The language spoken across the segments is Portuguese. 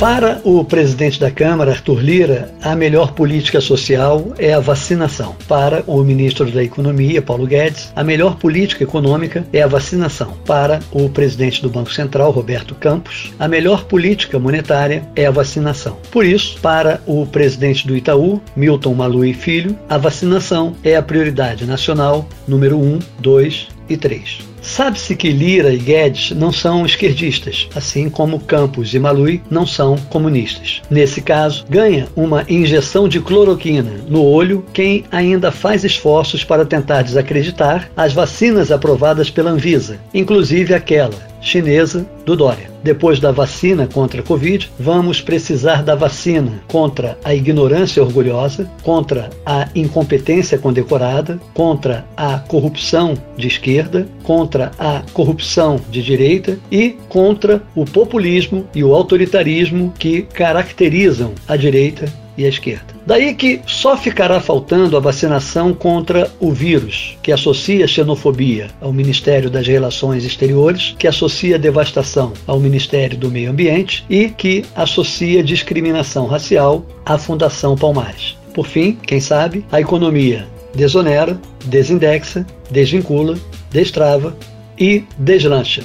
Para o presidente da Câmara, Arthur Lira, a melhor política social é a vacinação. Para o ministro da Economia, Paulo Guedes, a melhor política econômica é a vacinação. Para o presidente do Banco Central, Roberto Campos, a melhor política monetária é a vacinação. Por isso, para o presidente do Itaú, Milton Malui Filho, a vacinação é a prioridade nacional número 1, 2 3. Sabe-se que Lira e Guedes não são esquerdistas, assim como Campos e Malui não são comunistas. Nesse caso, ganha uma injeção de cloroquina no olho quem ainda faz esforços para tentar desacreditar as vacinas aprovadas pela Anvisa, inclusive aquela chinesa do Dória. Depois da vacina contra a Covid, vamos precisar da vacina contra a ignorância orgulhosa, contra a incompetência condecorada, contra a corrupção de esquerda, contra a corrupção de direita e contra o populismo e o autoritarismo que caracterizam a direita e a esquerda. Daí que só ficará faltando a vacinação contra o vírus, que associa xenofobia ao Ministério das Relações Exteriores, que associa devastação ao Ministério do Meio Ambiente e que associa discriminação racial à Fundação Palmares. Por fim, quem sabe, a economia desonera, desindexa, desvincula, destrava e deslancha.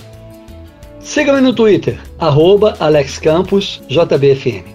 Siga-me no Twitter, arroba AlexCamposJBFM.